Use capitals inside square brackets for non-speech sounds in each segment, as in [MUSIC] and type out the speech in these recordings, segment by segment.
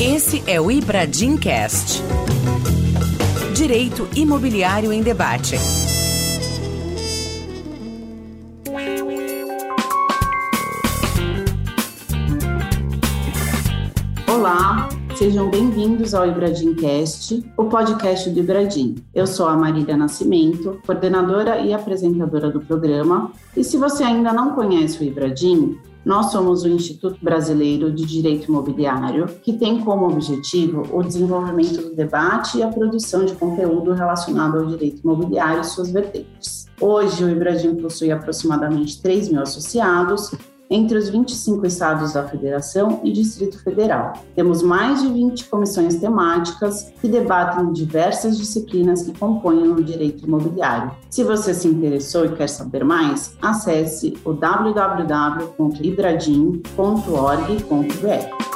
Esse é o Ibradim Cast. Direito Imobiliário em Debate. Olá, sejam bem-vindos ao Ibradim Cast, o podcast do Ibradim. Eu sou a Marília Nascimento, coordenadora e apresentadora do programa. E se você ainda não conhece o Ibradim, nós somos o Instituto Brasileiro de Direito Imobiliário, que tem como objetivo o desenvolvimento do debate e a produção de conteúdo relacionado ao direito imobiliário e suas vertentes. Hoje, o Ibradim possui aproximadamente 3 mil associados entre os 25 estados da Federação e Distrito Federal. Temos mais de 20 comissões temáticas que debatem diversas disciplinas que compõem o direito imobiliário. Se você se interessou e quer saber mais, acesse o www.ibradim.org.br.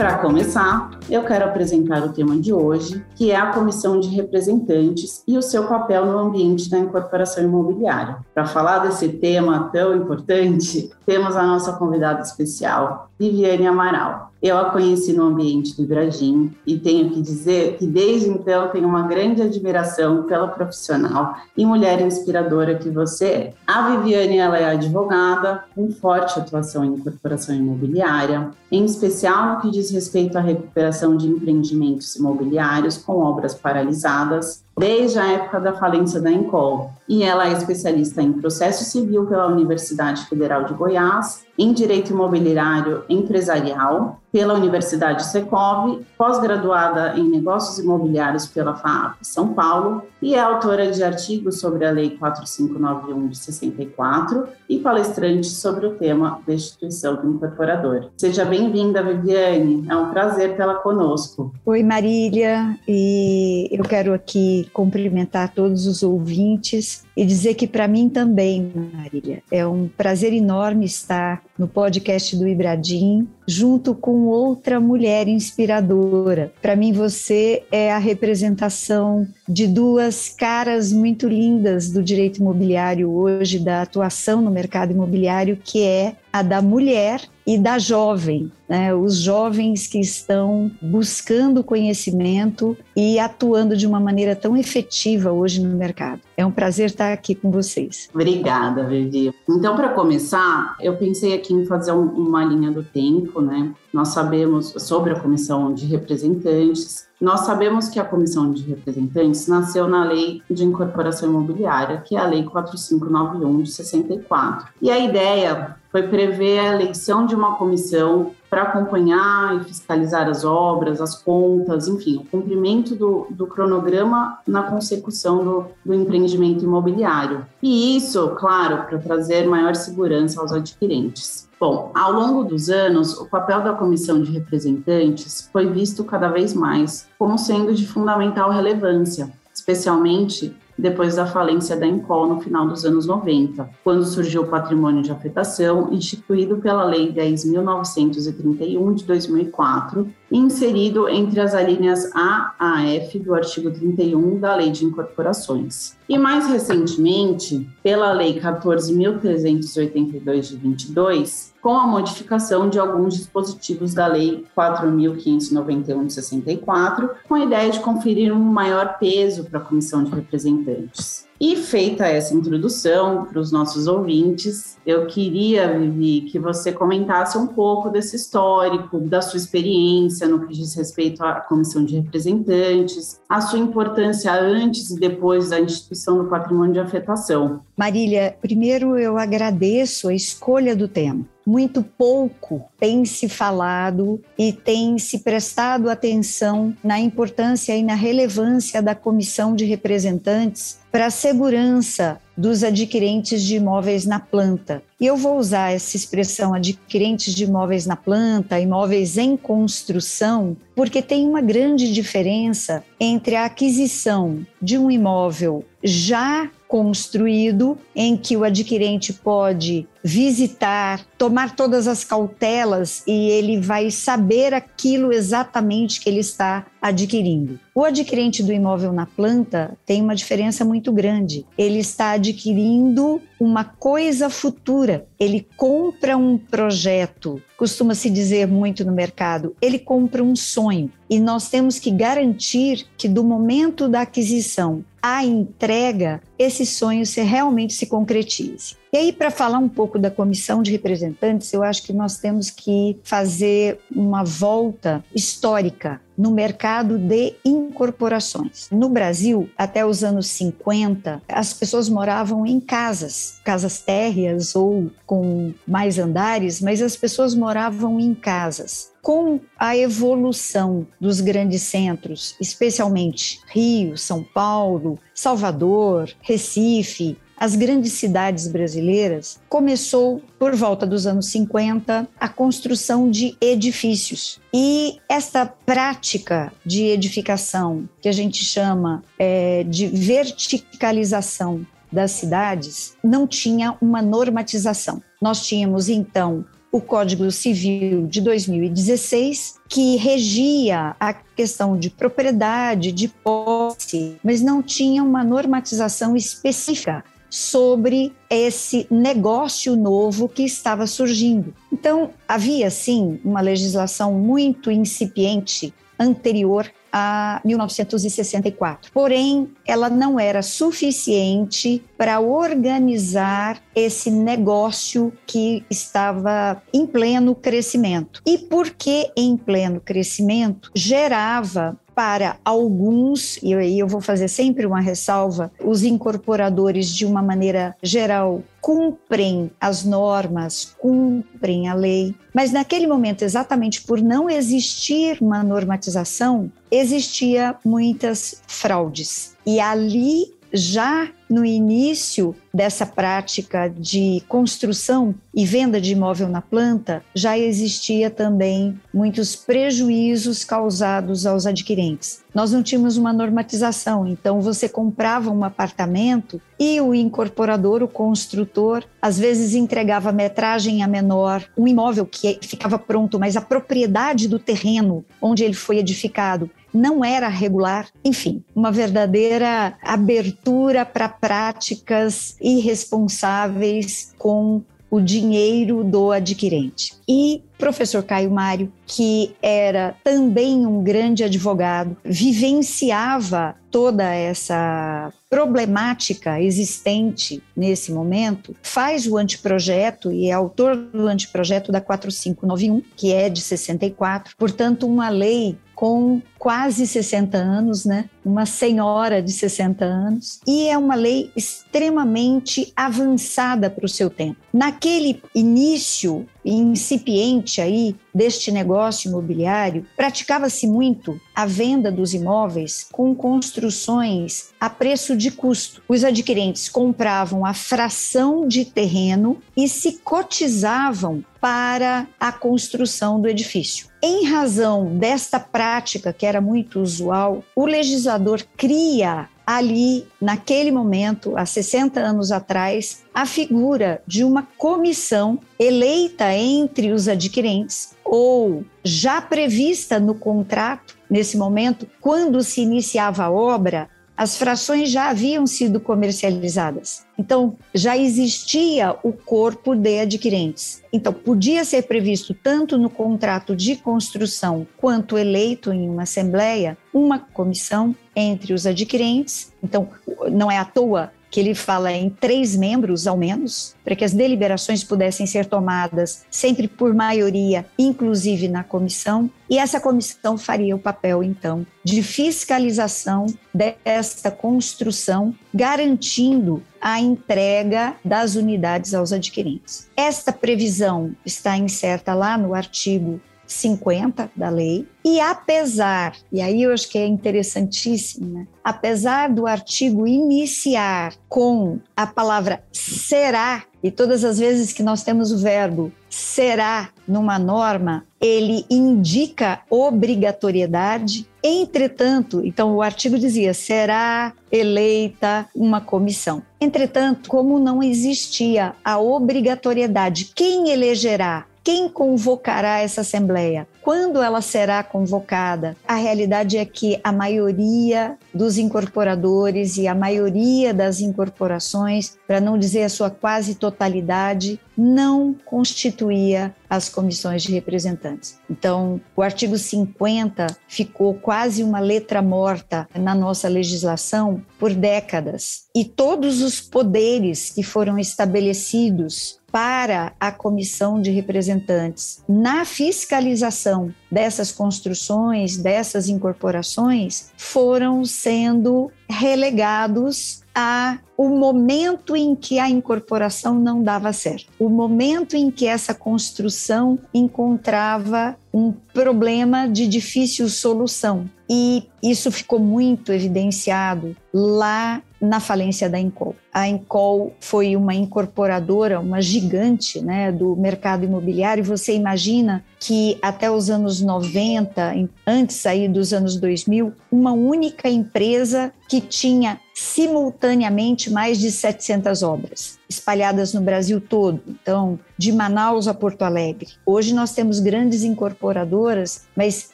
para começar, eu quero apresentar o tema de hoje, que é a comissão de representantes e o seu papel no ambiente da incorporação imobiliária. Para falar desse tema tão importante, temos a nossa convidada especial, Viviane Amaral. Eu a conheci no ambiente do Ibradim e tenho que dizer que desde então tenho uma grande admiração pela profissional e mulher inspiradora que você é. A Viviane ela é advogada com forte atuação em incorporação imobiliária, em especial no que diz respeito à recuperação de empreendimentos imobiliários com obras paralisadas, desde a época da falência da Encol. E ela é especialista em processo civil pela Universidade Federal de Goiás, em direito imobiliário empresarial pela Universidade Secov, pós-graduada em negócios imobiliários pela FAAP São Paulo e é autora de artigos sobre a Lei 4591 de 64 e palestrante sobre o tema destituição do incorporador. Seja bem-vinda, Viviane. É um prazer tê-la conosco. Oi, Marília, e eu quero aqui cumprimentar todos os ouvintes e dizer que para mim também, Marília, é um prazer enorme estar no podcast do Ibradim, junto com outra mulher inspiradora. Para mim, você é a representação de duas caras muito lindas do direito imobiliário hoje, da atuação no mercado imobiliário, que é a da mulher e da jovem, né? os jovens que estão buscando conhecimento e atuando de uma maneira tão efetiva hoje no mercado. É um prazer estar aqui com vocês. Obrigada, Vivi. Então, para começar, eu pensei aqui em fazer um, uma linha do tempo, né? Nós sabemos sobre a comissão de representantes, nós sabemos que a comissão de representantes nasceu na Lei de Incorporação Imobiliária, que é a Lei 4591 de 64. E a ideia foi prever a eleição de uma comissão para acompanhar e fiscalizar as obras, as contas, enfim, o cumprimento do, do cronograma na consecução do, do empreendimento imobiliário. E isso, claro, para trazer maior segurança aos adquirentes. Bom, ao longo dos anos, o papel da comissão de representantes foi visto cada vez mais como sendo de fundamental relevância, especialmente depois da falência da Encol no final dos anos 90, quando surgiu o patrimônio de afetação instituído pela Lei 10.931 de 2004 e inserido entre as alíneas A a F do artigo 31 da Lei de Incorporações. E mais recentemente, pela Lei 14.382 de 22, com a modificação de alguns dispositivos da Lei 4.591 de 64, com a ideia de conferir um maior peso para a Comissão de Representantes. E feita essa introdução para os nossos ouvintes, eu queria, Vivi, que você comentasse um pouco desse histórico, da sua experiência no que diz respeito à comissão de representantes, a sua importância antes e depois da instituição do patrimônio de afetação. Marília, primeiro eu agradeço a escolha do tema muito pouco tem se falado e tem se prestado atenção na importância e na relevância da comissão de representantes para a segurança dos adquirentes de imóveis na planta. E eu vou usar essa expressão adquirentes de imóveis na planta, imóveis em construção, porque tem uma grande diferença entre a aquisição de um imóvel já construído, em que o adquirente pode visitar, tomar todas as cautelas e ele vai saber aquilo exatamente que ele está adquirindo. O adquirente do imóvel na planta tem uma diferença muito grande. Ele está adquirindo uma coisa futura. Ele compra um projeto, costuma se dizer muito no mercado, ele compra um sonho. E nós temos que garantir que do momento da aquisição à entrega, esse sonho se realmente se concretize. E aí, para falar um pouco da comissão de representantes, eu acho que nós temos que fazer uma volta histórica no mercado de incorporações. No Brasil, até os anos 50, as pessoas moravam em casas, casas térreas ou com mais andares, mas as pessoas moravam em casas. Com a evolução dos grandes centros, especialmente Rio, São Paulo, Salvador, Recife, as grandes cidades brasileiras, começou por volta dos anos 50 a construção de edifícios. E esta prática de edificação, que a gente chama é, de verticalização das cidades, não tinha uma normatização. Nós tínhamos então o Código Civil de 2016, que regia a questão de propriedade, de posse, mas não tinha uma normatização específica sobre esse negócio novo que estava surgindo. Então, havia sim uma legislação muito incipiente anterior a 1964. Porém, ela não era suficiente para organizar esse negócio que estava em pleno crescimento. E por que em pleno crescimento? Gerava para alguns, e aí eu vou fazer sempre uma ressalva, os incorporadores, de uma maneira geral, cumprem as normas, cumprem a lei, mas naquele momento, exatamente por não existir uma normatização, existia muitas fraudes. E ali já no início dessa prática de construção e venda de imóvel na planta, já existia também muitos prejuízos causados aos adquirentes. Nós não tínhamos uma normatização, então você comprava um apartamento e o incorporador, o construtor, às vezes entregava metragem a menor, um imóvel que ficava pronto, mas a propriedade do terreno onde ele foi edificado não era regular, enfim, uma verdadeira abertura para práticas irresponsáveis com o dinheiro do adquirente. E professor Caio Mário, que era também um grande advogado, vivenciava toda essa problemática existente nesse momento, faz o anteprojeto e é autor do anteprojeto da 4591, que é de 64, portanto, uma lei com quase 60 anos, né? Uma senhora de 60 anos, e é uma lei extremamente avançada para o seu tempo. Naquele início incipiente aí deste negócio imobiliário, praticava-se muito a venda dos imóveis com construções a preço de custo. Os adquirentes compravam a fração de terreno e se cotizavam para a construção do edifício. Em razão desta prática, que era muito usual, o legislador cria ali, naquele momento, há 60 anos atrás, a figura de uma comissão eleita entre os adquirentes ou já prevista no contrato, nesse momento, quando se iniciava a obra, as frações já haviam sido comercializadas. Então, já existia o corpo de adquirentes. Então, podia ser previsto tanto no contrato de construção quanto eleito em uma assembleia uma comissão entre os adquirentes. Então, não é à toa que ele fala em três membros ao menos, para que as deliberações pudessem ser tomadas sempre por maioria, inclusive na comissão, e essa comissão faria o papel, então, de fiscalização desta construção, garantindo a entrega das unidades aos adquirentes. Esta previsão está incerta lá no artigo 50 da lei. E apesar, e aí eu acho que é interessantíssimo, né? apesar do artigo iniciar com a palavra será, e todas as vezes que nós temos o verbo será numa norma, ele indica obrigatoriedade. Entretanto, então o artigo dizia será eleita uma comissão. Entretanto, como não existia a obrigatoriedade, quem elegerá quem convocará essa assembleia? Quando ela será convocada? A realidade é que a maioria dos incorporadores e a maioria das incorporações, para não dizer a sua quase totalidade, não constituía as comissões de representantes. Então, o artigo 50 ficou quase uma letra morta na nossa legislação por décadas. E todos os poderes que foram estabelecidos para a comissão de representantes na fiscalização dessas construções, dessas incorporações, foram sendo relegados a o momento em que a incorporação não dava certo, o momento em que essa construção encontrava um problema de difícil solução. E isso ficou muito evidenciado lá na falência da Encol. A Encol foi uma incorporadora, uma gigante né, do mercado imobiliário. Você imagina que até os anos 90, antes aí dos anos 2000, uma única empresa que tinha simultaneamente mais de 700 obras espalhadas no Brasil todo. Então, de Manaus a Porto Alegre. Hoje nós temos grandes incorporadoras, mas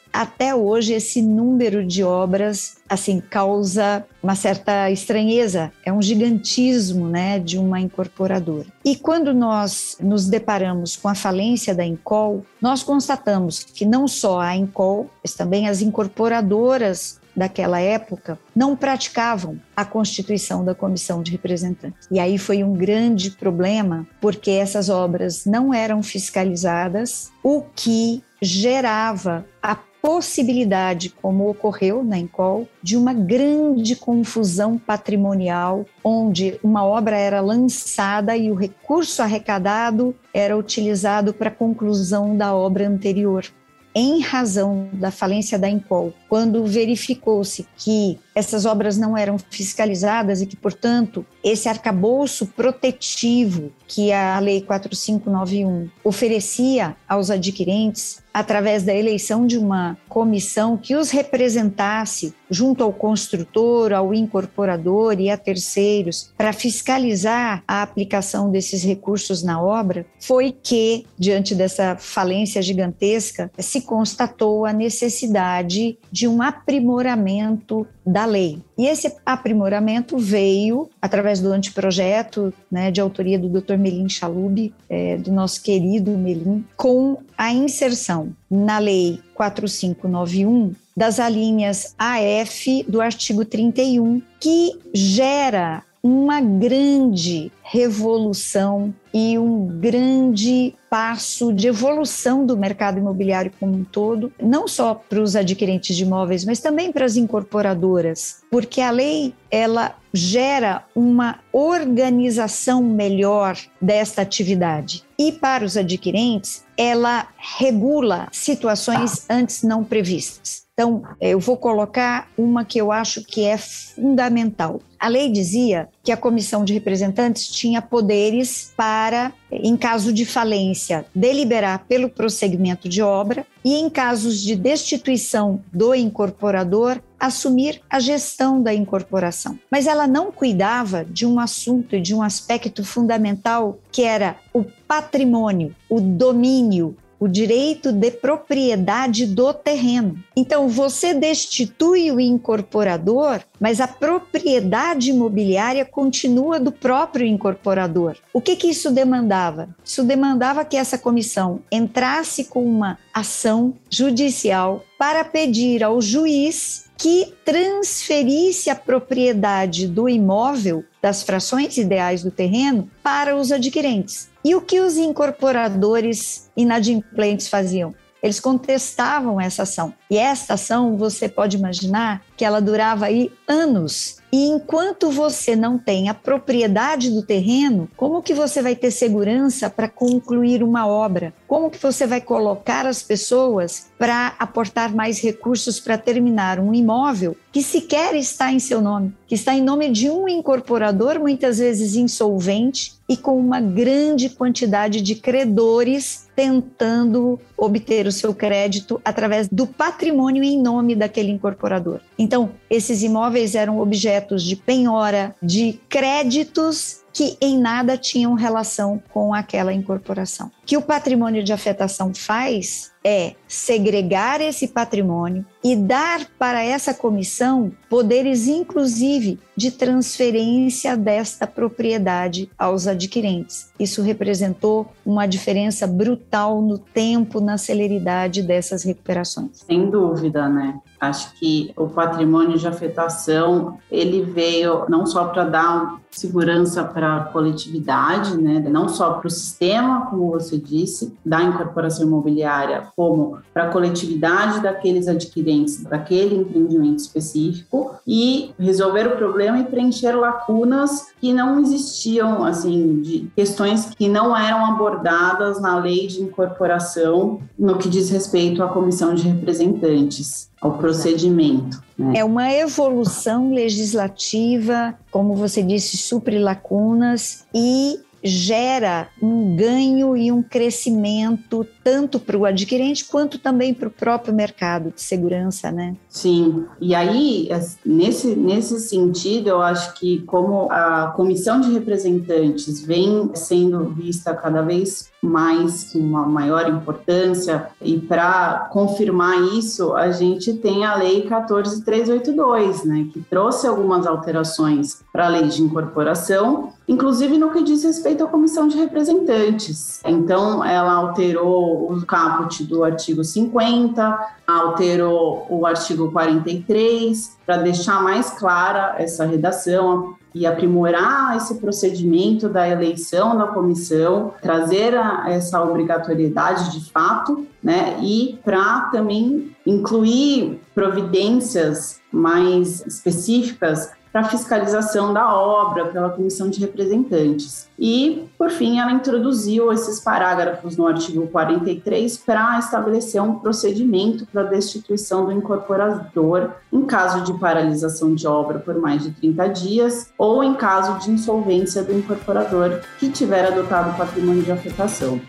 até hoje esse número de obras assim causa uma certa estranheza, é um gigantismo, né, de uma incorporadora. E quando nós nos deparamos com a falência da Incol, nós constatamos que não só a Incol, mas também as incorporadoras daquela época não praticavam a constituição da comissão de representantes. E aí foi um grande problema, porque essas obras não eram fiscalizadas, o que gerava a possibilidade, como ocorreu na Encol, de uma grande confusão patrimonial, onde uma obra era lançada e o recurso arrecadado era utilizado para a conclusão da obra anterior. Em razão da falência da Encol, quando verificou-se que essas obras não eram fiscalizadas e que, portanto, esse arcabouço protetivo que a Lei 4591 oferecia aos adquirentes, através da eleição de uma comissão que os representasse junto ao construtor, ao incorporador e a terceiros, para fiscalizar a aplicação desses recursos na obra, foi que, diante dessa falência gigantesca, se constatou a necessidade de um aprimoramento da lei. E esse aprimoramento veio através do anteprojeto, né, de autoria do Dr. Melim Chalub, é, do nosso querido Melim, com a inserção na Lei 4591 das alíneas AF do artigo 31, que gera uma grande revolução e um grande passo de evolução do mercado imobiliário como um todo, não só para os adquirentes de imóveis, mas também para as incorporadoras, porque a lei ela gera uma organização melhor desta atividade. E para os adquirentes, ela regula situações antes não previstas. Então, eu vou colocar uma que eu acho que é fundamental. A lei dizia que a comissão de representantes tinha poderes para, em caso de falência, deliberar pelo prosseguimento de obra e, em casos de destituição do incorporador, assumir a gestão da incorporação. Mas ela não cuidava de um assunto e de um aspecto fundamental que era o patrimônio, o domínio, o direito de propriedade do terreno. Então, você destitui o incorporador, mas a propriedade imobiliária continua do próprio incorporador. O que, que isso demandava? Isso demandava que essa comissão entrasse com uma ação judicial para pedir ao juiz que transferisse a propriedade do imóvel, das frações ideais do terreno, para os adquirentes. E o que os incorporadores inadimplentes faziam? Eles contestavam essa ação. E esta ação, você pode imaginar que ela durava aí anos. E enquanto você não tem a propriedade do terreno, como que você vai ter segurança para concluir uma obra? Como que você vai colocar as pessoas para aportar mais recursos para terminar um imóvel que sequer está em seu nome, que está em nome de um incorporador, muitas vezes insolvente e com uma grande quantidade de credores tentando obter o seu crédito através do patrimônio em nome daquele incorporador. Então, esses imóveis eram objetos de penhora, de créditos que em nada tinham relação com aquela incorporação. O que o patrimônio de afetação faz é segregar esse patrimônio e dar para essa comissão poderes, inclusive, de transferência desta propriedade aos adquirentes. Isso representou uma diferença brutal no tempo, na celeridade dessas recuperações. Sem dúvida, né? Acho que o patrimônio de afetação ele veio não só para dar segurança para a coletividade, né? não só para o sistema, como você disse, da incorporação imobiliária, como para a coletividade daqueles adquirentes daquele empreendimento específico e resolver o problema e preencher lacunas que não existiam, assim, de questões que não eram abordadas na lei de incorporação no que diz respeito à comissão de representantes ao procedimento. Né? É uma evolução legislativa, como você disse, supre lacunas e gera um ganho e um crescimento tanto para o adquirente quanto também para o próprio mercado de segurança, né? Sim, e aí, nesse, nesse sentido, eu acho que como a comissão de representantes vem sendo vista cada vez mais com uma maior importância e para confirmar isso, a gente tem a lei 14382, né, que trouxe algumas alterações para a lei de incorporação, inclusive no que diz respeito à comissão de representantes. Então, ela alterou o caput do artigo 50, alterou o artigo 43 para deixar mais clara essa redação, e aprimorar esse procedimento da eleição da comissão, trazer a, essa obrigatoriedade de fato, né, e para também incluir providências mais específicas para fiscalização da obra pela comissão de representantes. E, por fim, ela introduziu esses parágrafos no artigo 43 para estabelecer um procedimento para destituição do incorporador em caso de paralisação de obra por mais de 30 dias ou em caso de insolvência do incorporador que tiver adotado patrimônio de afetação.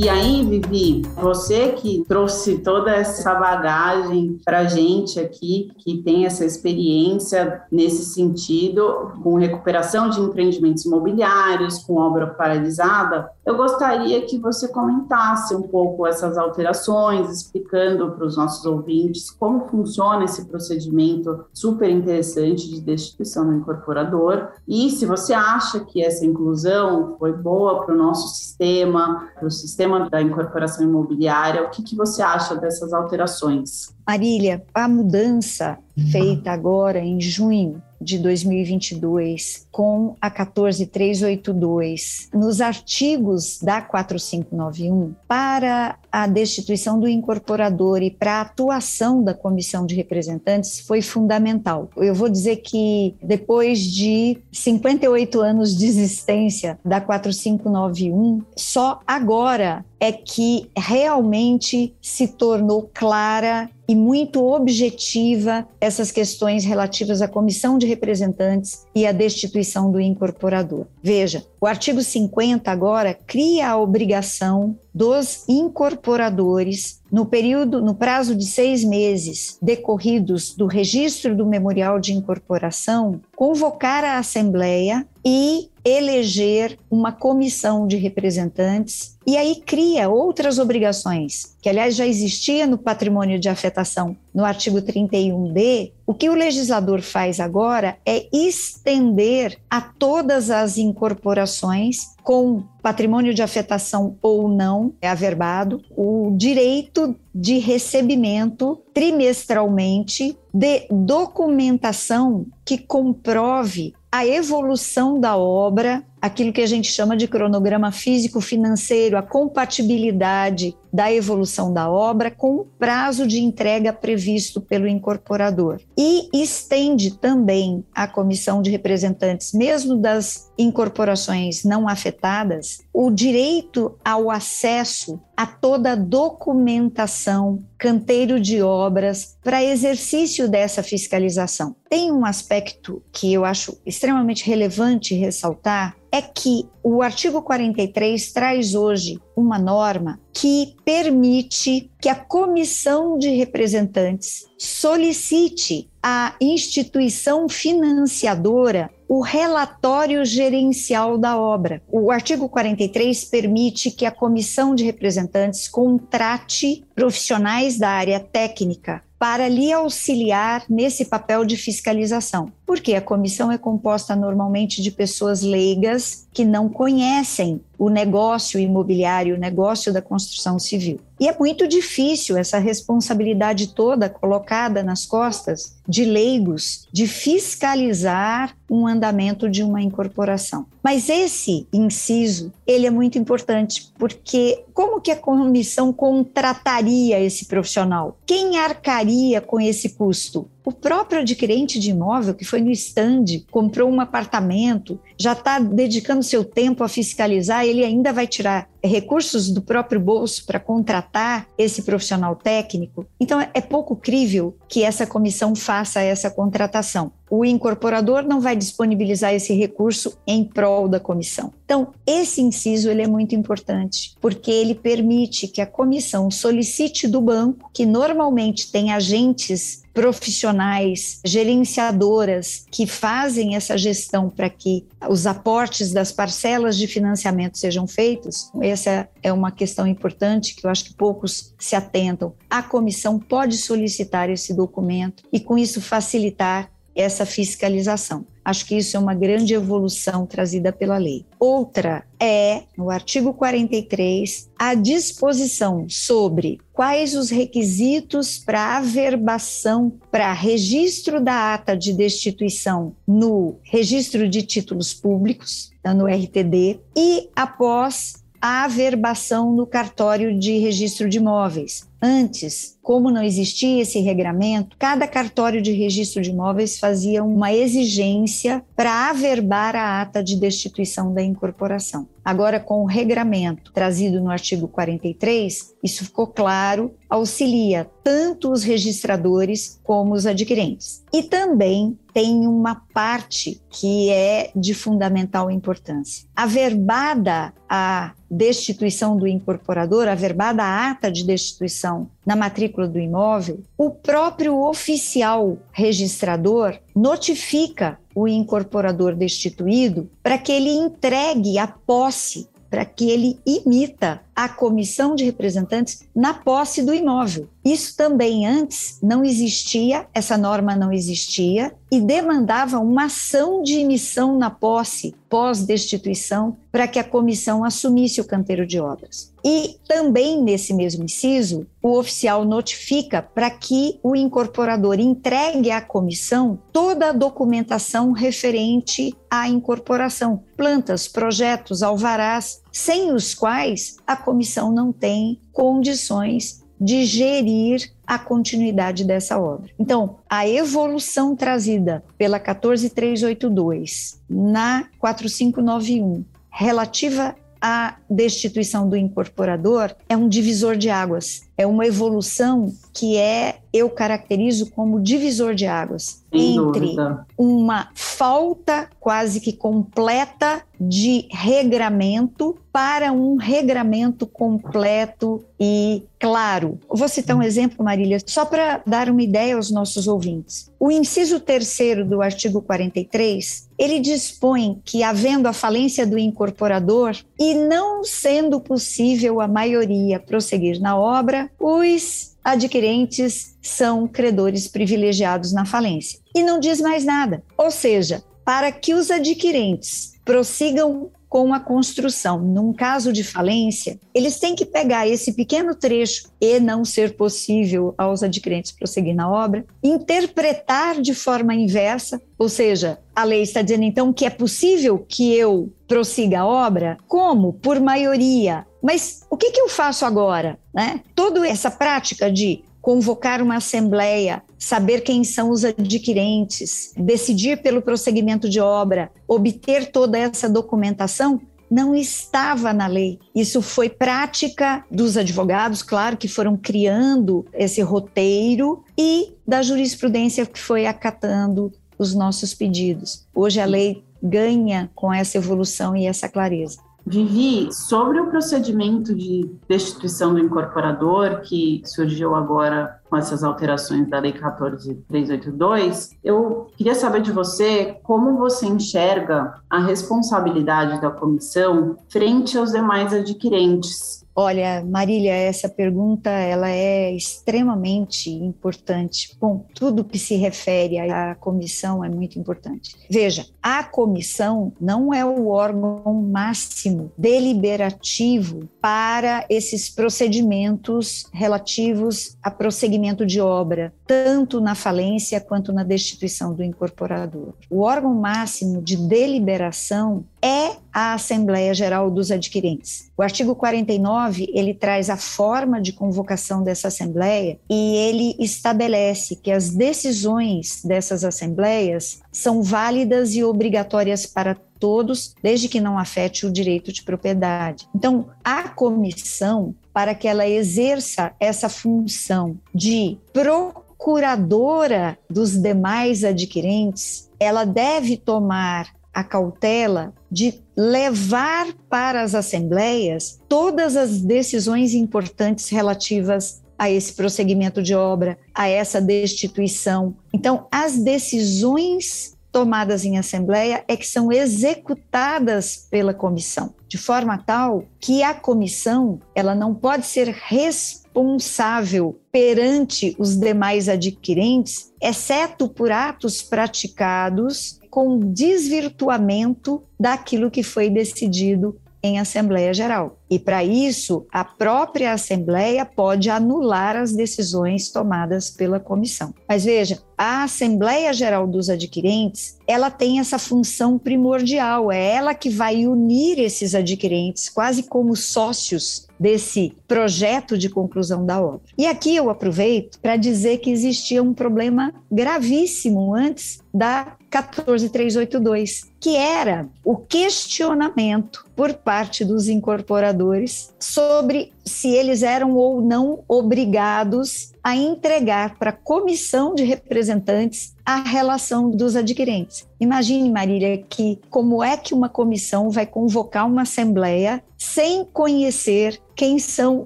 E aí, Vivi, você que trouxe toda essa bagagem para gente aqui, que tem essa experiência nesse sentido, com recuperação de empreendimentos imobiliários, com obra paralisada, eu gostaria que você comentasse um pouco essas alterações, explicando para os nossos ouvintes como funciona esse procedimento super interessante de destituição do incorporador e se você acha que essa inclusão foi boa para o nosso sistema, para o sistema da incorporação imobiliária. O que, que você acha dessas alterações? Marília, a mudança feita agora em junho de 2022 com a 14382 nos artigos da 4591 para a destituição do incorporador e para a atuação da comissão de representantes foi fundamental. Eu vou dizer que depois de 58 anos de existência da 4591, só agora é que realmente se tornou clara e muito objetiva essas questões relativas à comissão de representantes e à destituição do incorporador. Veja, o artigo 50 agora cria a obrigação dos incorporadores no período, no prazo de seis meses decorridos do registro do memorial de incorporação, convocar a Assembleia e eleger uma comissão de representantes e aí cria outras obrigações, que aliás já existia no patrimônio de afetação no artigo 31b. O que o legislador faz agora é estender a todas as incorporações com patrimônio de afetação ou não, é averbado, o direito de recebimento trimestralmente de documentação que comprove a evolução da obra, aquilo que a gente chama de cronograma físico-financeiro, a compatibilidade da evolução da obra com o prazo de entrega previsto pelo incorporador. E estende também à comissão de representantes, mesmo das incorporações não afetadas, o direito ao acesso a toda a documentação, canteiro de obras, para exercício dessa fiscalização. Tem um aspecto que eu acho extremamente relevante ressaltar, é que o artigo 43 traz hoje uma norma que permite que a comissão de representantes solicite à instituição financiadora o relatório gerencial da obra. O artigo 43 permite que a comissão de representantes contrate profissionais da área técnica para lhe auxiliar nesse papel de fiscalização. Porque a comissão é composta normalmente de pessoas leigas que não conhecem o negócio imobiliário, o negócio da construção civil. E é muito difícil essa responsabilidade toda colocada nas costas de leigos de fiscalizar um andamento de uma incorporação. Mas esse inciso, ele é muito importante, porque como que a comissão contrataria esse profissional? Quem arcaria com esse custo? O próprio adquirente de imóvel que foi no stand, comprou um apartamento, já está dedicando seu tempo a fiscalizar, ele ainda vai tirar recursos do próprio bolso para contratar esse profissional técnico. Então, é pouco crível que essa comissão faça essa contratação. O incorporador não vai disponibilizar esse recurso em prol da comissão. Então, esse inciso ele é muito importante, porque ele permite que a comissão solicite do banco, que normalmente tem agentes profissionais, gerenciadoras que fazem essa gestão para que os aportes das parcelas de financiamento sejam feitos. Essa é uma questão importante que eu acho que poucos se atentam. A comissão pode solicitar esse documento e, com isso, facilitar essa fiscalização. Acho que isso é uma grande evolução trazida pela lei. Outra é, no artigo 43, a disposição sobre quais os requisitos para averbação, para registro da ata de destituição no registro de títulos públicos, tá, no RTD, e após a averbação no cartório de registro de imóveis. Antes, como não existia esse regramento, cada cartório de registro de imóveis fazia uma exigência para averbar a ata de destituição da incorporação. Agora, com o regramento trazido no artigo 43, isso ficou claro, auxilia tanto os registradores como os adquirentes. E também tem uma parte que é de fundamental importância. Averbada a destituição do incorporador, averbada a ata de destituição na matrícula do imóvel, o próprio oficial registrador notifica o incorporador destituído para que ele entregue a posse, para que ele imita a comissão de representantes na posse do imóvel. Isso também antes não existia, essa norma não existia e demandava uma ação de emissão na posse pós-destituição para que a comissão assumisse o canteiro de obras. E também nesse mesmo inciso, o oficial notifica para que o incorporador entregue à comissão toda a documentação referente à incorporação, plantas, projetos, alvarás, sem os quais a comissão não tem condições de gerir a continuidade dessa obra. Então, a evolução trazida pela 14382 na 4591 relativa à destituição do incorporador é um divisor de águas, é uma evolução que é eu caracterizo como divisor de águas Sem entre dúvida. uma falta quase que completa de regramento para um regramento completo e claro. Vou citar um exemplo, Marília, só para dar uma ideia aos nossos ouvintes. O inciso terceiro do artigo 43, ele dispõe que, havendo a falência do incorporador e não sendo possível a maioria prosseguir na obra, os adquirentes são credores privilegiados na falência. E não diz mais nada. Ou seja, para que os adquirentes prossigam com a construção, num caso de falência, eles têm que pegar esse pequeno trecho e não ser possível aos adquirentes prosseguir na obra, interpretar de forma inversa, ou seja, a lei está dizendo então que é possível que eu prossiga a obra? Como? Por maioria. Mas o que, que eu faço agora? Né? Toda essa prática de convocar uma assembleia, saber quem são os adquirentes, decidir pelo prosseguimento de obra, obter toda essa documentação, não estava na lei. Isso foi prática dos advogados, claro, que foram criando esse roteiro e da jurisprudência que foi acatando os nossos pedidos. Hoje a lei ganha com essa evolução e essa clareza. Vivi, sobre o procedimento de destituição do incorporador que surgiu agora com essas alterações da Lei 14382, eu queria saber de você como você enxerga a responsabilidade da comissão frente aos demais adquirentes Olha, Marília, essa pergunta ela é extremamente importante. Bom, tudo que se refere à comissão é muito importante. Veja, a comissão não é o órgão máximo deliberativo para esses procedimentos relativos a prosseguimento de obra, tanto na falência quanto na destituição do incorporador. O órgão máximo de deliberação é a Assembleia Geral dos Adquirentes. O artigo 49, ele traz a forma de convocação dessa assembleia e ele estabelece que as decisões dessas assembleias são válidas e obrigatórias para todos, desde que não afete o direito de propriedade. Então, a comissão, para que ela exerça essa função de procuradora dos demais adquirentes, ela deve tomar a cautela de levar para as assembleias todas as decisões importantes relativas a esse prosseguimento de obra, a essa destituição. Então, as decisões tomadas em assembleia é que são executadas pela comissão, de forma tal que a comissão ela não pode ser responsável perante os demais adquirentes, exceto por atos praticados com desvirtuamento daquilo que foi decidido em Assembleia Geral. E para isso, a própria Assembleia pode anular as decisões tomadas pela comissão. Mas veja, a Assembleia Geral dos Adquirentes, ela tem essa função primordial, é ela que vai unir esses adquirentes quase como sócios desse projeto de conclusão da obra. E aqui eu aproveito para dizer que existia um problema gravíssimo antes da 14382, que era o questionamento por parte dos incorporadores sobre se eles eram ou não obrigados a entregar para a comissão de representantes a relação dos adquirentes. Imagine, Marília, que como é que uma comissão vai convocar uma assembleia sem conhecer quem são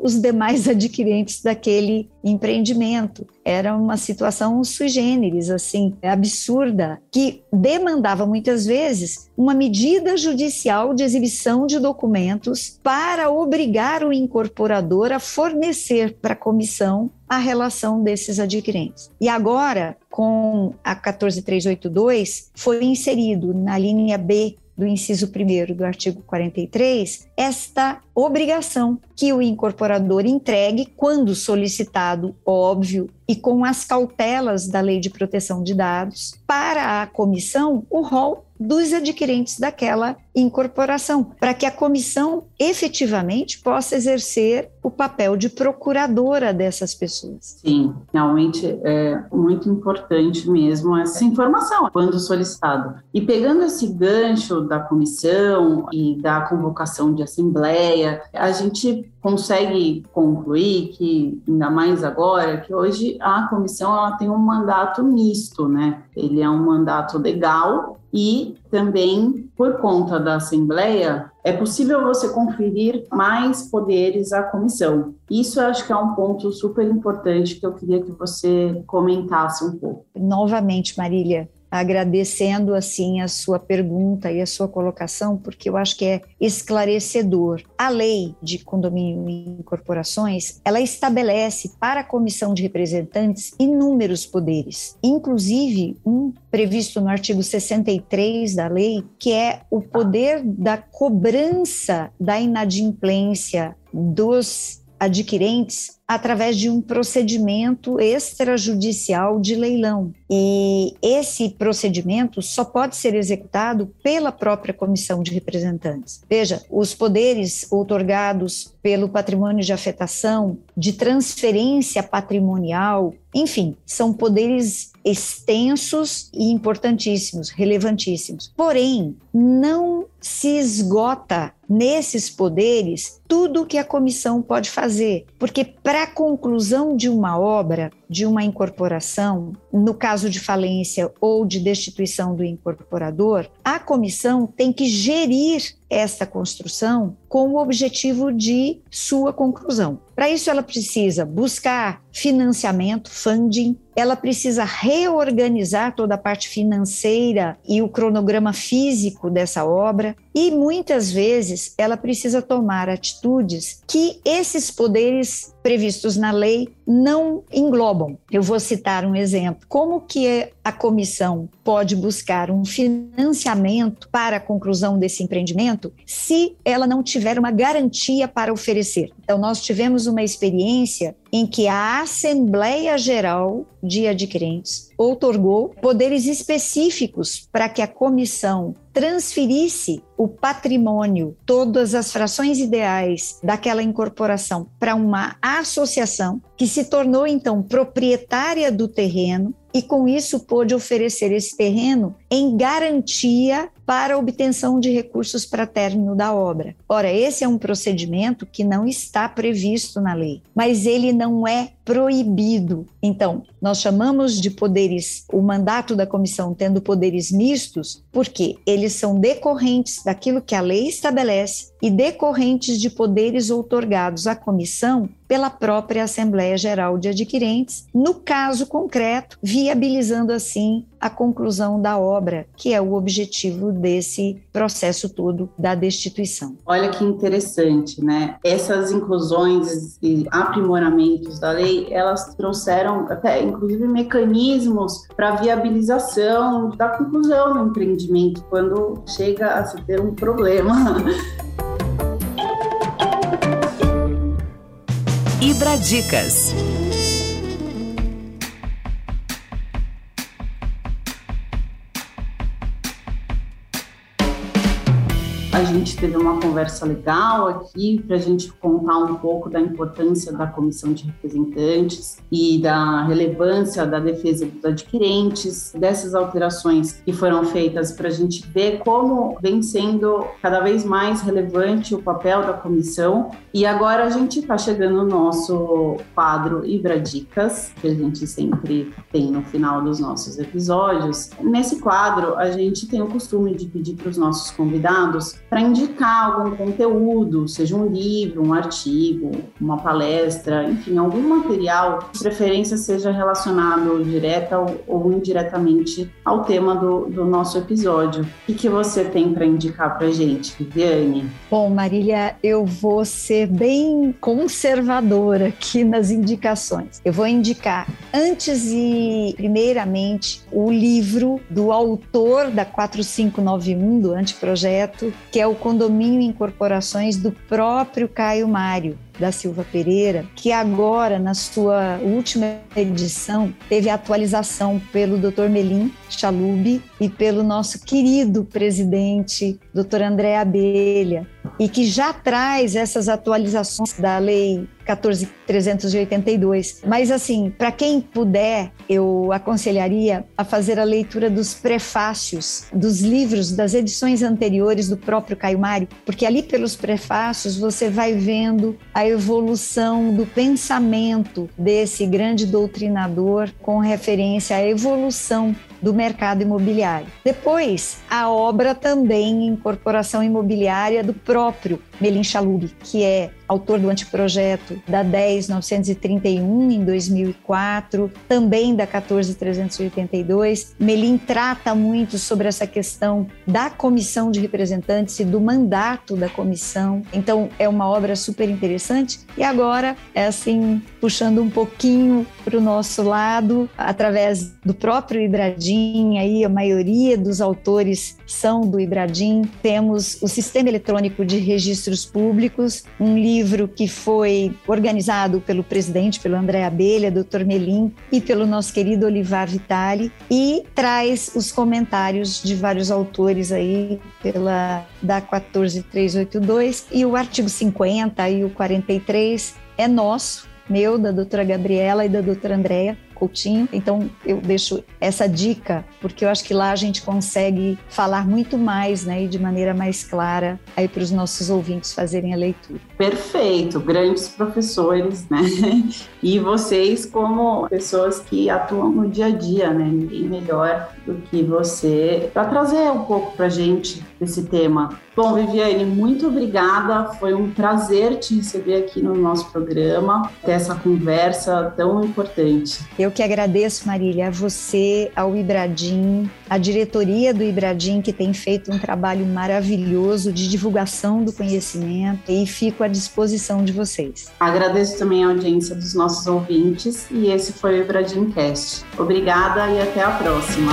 os demais [LAUGHS] adquirentes daquele empreendimento. Era uma situação sui generis, assim, absurda, que demandava muitas vezes uma medida judicial de exibição de documentos para obrigar o incorporador a fornecer para a comissão a relação desses adquirentes. E agora, com a 14382, foi inserido na linha B do inciso 1 do artigo 43, esta obrigação que o incorporador entregue, quando solicitado, óbvio, e com as cautelas da Lei de Proteção de Dados, para a comissão o rol dos adquirentes daquela incorporação, para que a comissão efetivamente possa exercer o papel de procuradora dessas pessoas. Sim, realmente é muito importante mesmo essa informação quando solicitado. E pegando esse gancho da comissão e da convocação de assembleia, a gente consegue concluir que, ainda mais agora, que hoje a comissão ela tem um mandato misto, né? Ele é um mandato legal e também, por conta da Assembleia, é possível você conferir mais poderes à comissão. Isso eu acho que é um ponto super importante que eu queria que você comentasse um pouco. Novamente, Marília, agradecendo assim a sua pergunta e a sua colocação, porque eu acho que é esclarecedor. A lei de condomínio e incorporações, ela estabelece para a comissão de representantes inúmeros poderes, inclusive um previsto no artigo 63 da lei, que é o poder da cobrança da inadimplência dos adquirentes através de um procedimento extrajudicial de leilão. E esse procedimento só pode ser executado pela própria comissão de representantes. Veja, os poderes outorgados pelo patrimônio de afetação, de transferência patrimonial, enfim, são poderes extensos e importantíssimos, relevantíssimos. Porém, não se esgota nesses poderes tudo o que a comissão pode fazer, porque para Para a conclusão de uma obra, de uma incorporação, no caso de falência ou de destituição do incorporador, a comissão tem que gerir esta construção com o objetivo de sua conclusão. Para isso, ela precisa buscar financiamento, funding, ela precisa reorganizar toda a parte financeira e o cronograma físico dessa obra, e muitas vezes ela precisa tomar atitudes que esses poderes previstos na lei não englobam. Eu vou citar um exemplo. Como que a comissão pode buscar um financiamento para a conclusão desse empreendimento se ela não tiver uma garantia para oferecer? Então, nós tivemos uma experiência em que a Assembleia Geral de Adquirentes outorgou poderes específicos para que a comissão transferisse o patrimônio, todas as frações ideais daquela incorporação para uma associação que se tornou então proprietária do terreno e com isso pôde oferecer esse terreno em garantia para obtenção de recursos para término da obra. Ora, esse é um procedimento que não está previsto na lei, mas ele não é proibido. Então, nós chamamos de poderes, o mandato da comissão tendo poderes mistos, porque eles são decorrentes daquilo que a lei estabelece e decorrentes de poderes outorgados à comissão pela própria Assembleia Geral de Adquirentes, no caso concreto, viabilizando assim a conclusão da obra, que é o objetivo desse processo todo da destituição. Olha que interessante, né? Essas inclusões e aprimoramentos da lei, elas trouxeram até inclusive mecanismos para viabilização da conclusão do empreendimento quando chega a se ter um problema. Ibradicas. A gente teve uma conversa legal aqui para a gente contar um pouco da importância da comissão de representantes e da relevância da defesa dos adquirentes, dessas alterações que foram feitas para a gente ver como vem sendo cada vez mais relevante o papel da comissão. E agora a gente está chegando no nosso quadro Ibradicas, que a gente sempre tem no final dos nossos episódios. Nesse quadro, a gente tem o costume de pedir para os nossos convidados para indicar algum conteúdo, seja um livro, um artigo, uma palestra, enfim, algum material, de preferência seja relacionado direta ou, indiretamente ao tema do, do nosso episódio. O que, você tem para indicar para gente, Viviane? Bom, Marília, eu vou ser bem conservadora aqui nas indicações. Eu vou indicar, antes e primeiramente, o livro do autor da 4591, do anteprojeto, que é o Condomínio Incorporações do próprio Caio Mário da Silva Pereira, que agora, na sua última edição, teve atualização pelo Dr. Melim Chalub e pelo nosso querido presidente, Dr. André Abelha, e que já traz essas atualizações da Lei 14.382. Mas, assim, para quem puder, eu aconselharia a fazer a leitura dos prefácios dos livros das edições anteriores do próprio Caio Mário, porque ali pelos prefácios você vai vendo a evolução do pensamento desse grande doutrinador com referência à evolução do mercado imobiliário. Depois, a obra também incorporação imobiliária do próprio Melim Chalub, que é autor do anteprojeto da 10.931 em 2004, também da 14.382. Melim trata muito sobre essa questão da comissão de representantes e do mandato da comissão. Então, é uma obra super interessante. E agora, é assim, puxando um pouquinho para o nosso lado, através do próprio Ibradim, aí a maioria dos autores são do Ibradim, temos o Sistema Eletrônico de Registros Públicos, um livro que foi organizado pelo presidente, pelo André Abelha, Dr. Melim e pelo nosso querido Olivar Vitali e traz os comentários de vários autores aí pela da 14382 e o artigo 50 e o 43 é nosso, meu, da doutora Gabriela e da doutora Andréa, Coutinho. Então, eu deixo essa dica, porque eu acho que lá a gente consegue falar muito mais, né, e de maneira mais clara aí para os nossos ouvintes fazerem a leitura. Perfeito, grandes professores, né? [LAUGHS] E vocês como pessoas que atuam no dia a dia, né? Ninguém melhor do que você para trazer um pouco para gente esse tema. Bom, Viviane, muito obrigada. Foi um prazer te receber aqui no nosso programa, ter essa conversa tão importante. Eu que agradeço, Marília, a você, ao Ibradim, a diretoria do Ibradim, que tem feito um trabalho maravilhoso de divulgação do conhecimento e fico à disposição de vocês. Agradeço também a audiência dos nossos ouvintes e esse foi o Ibradim Cast. Obrigada e até a próxima.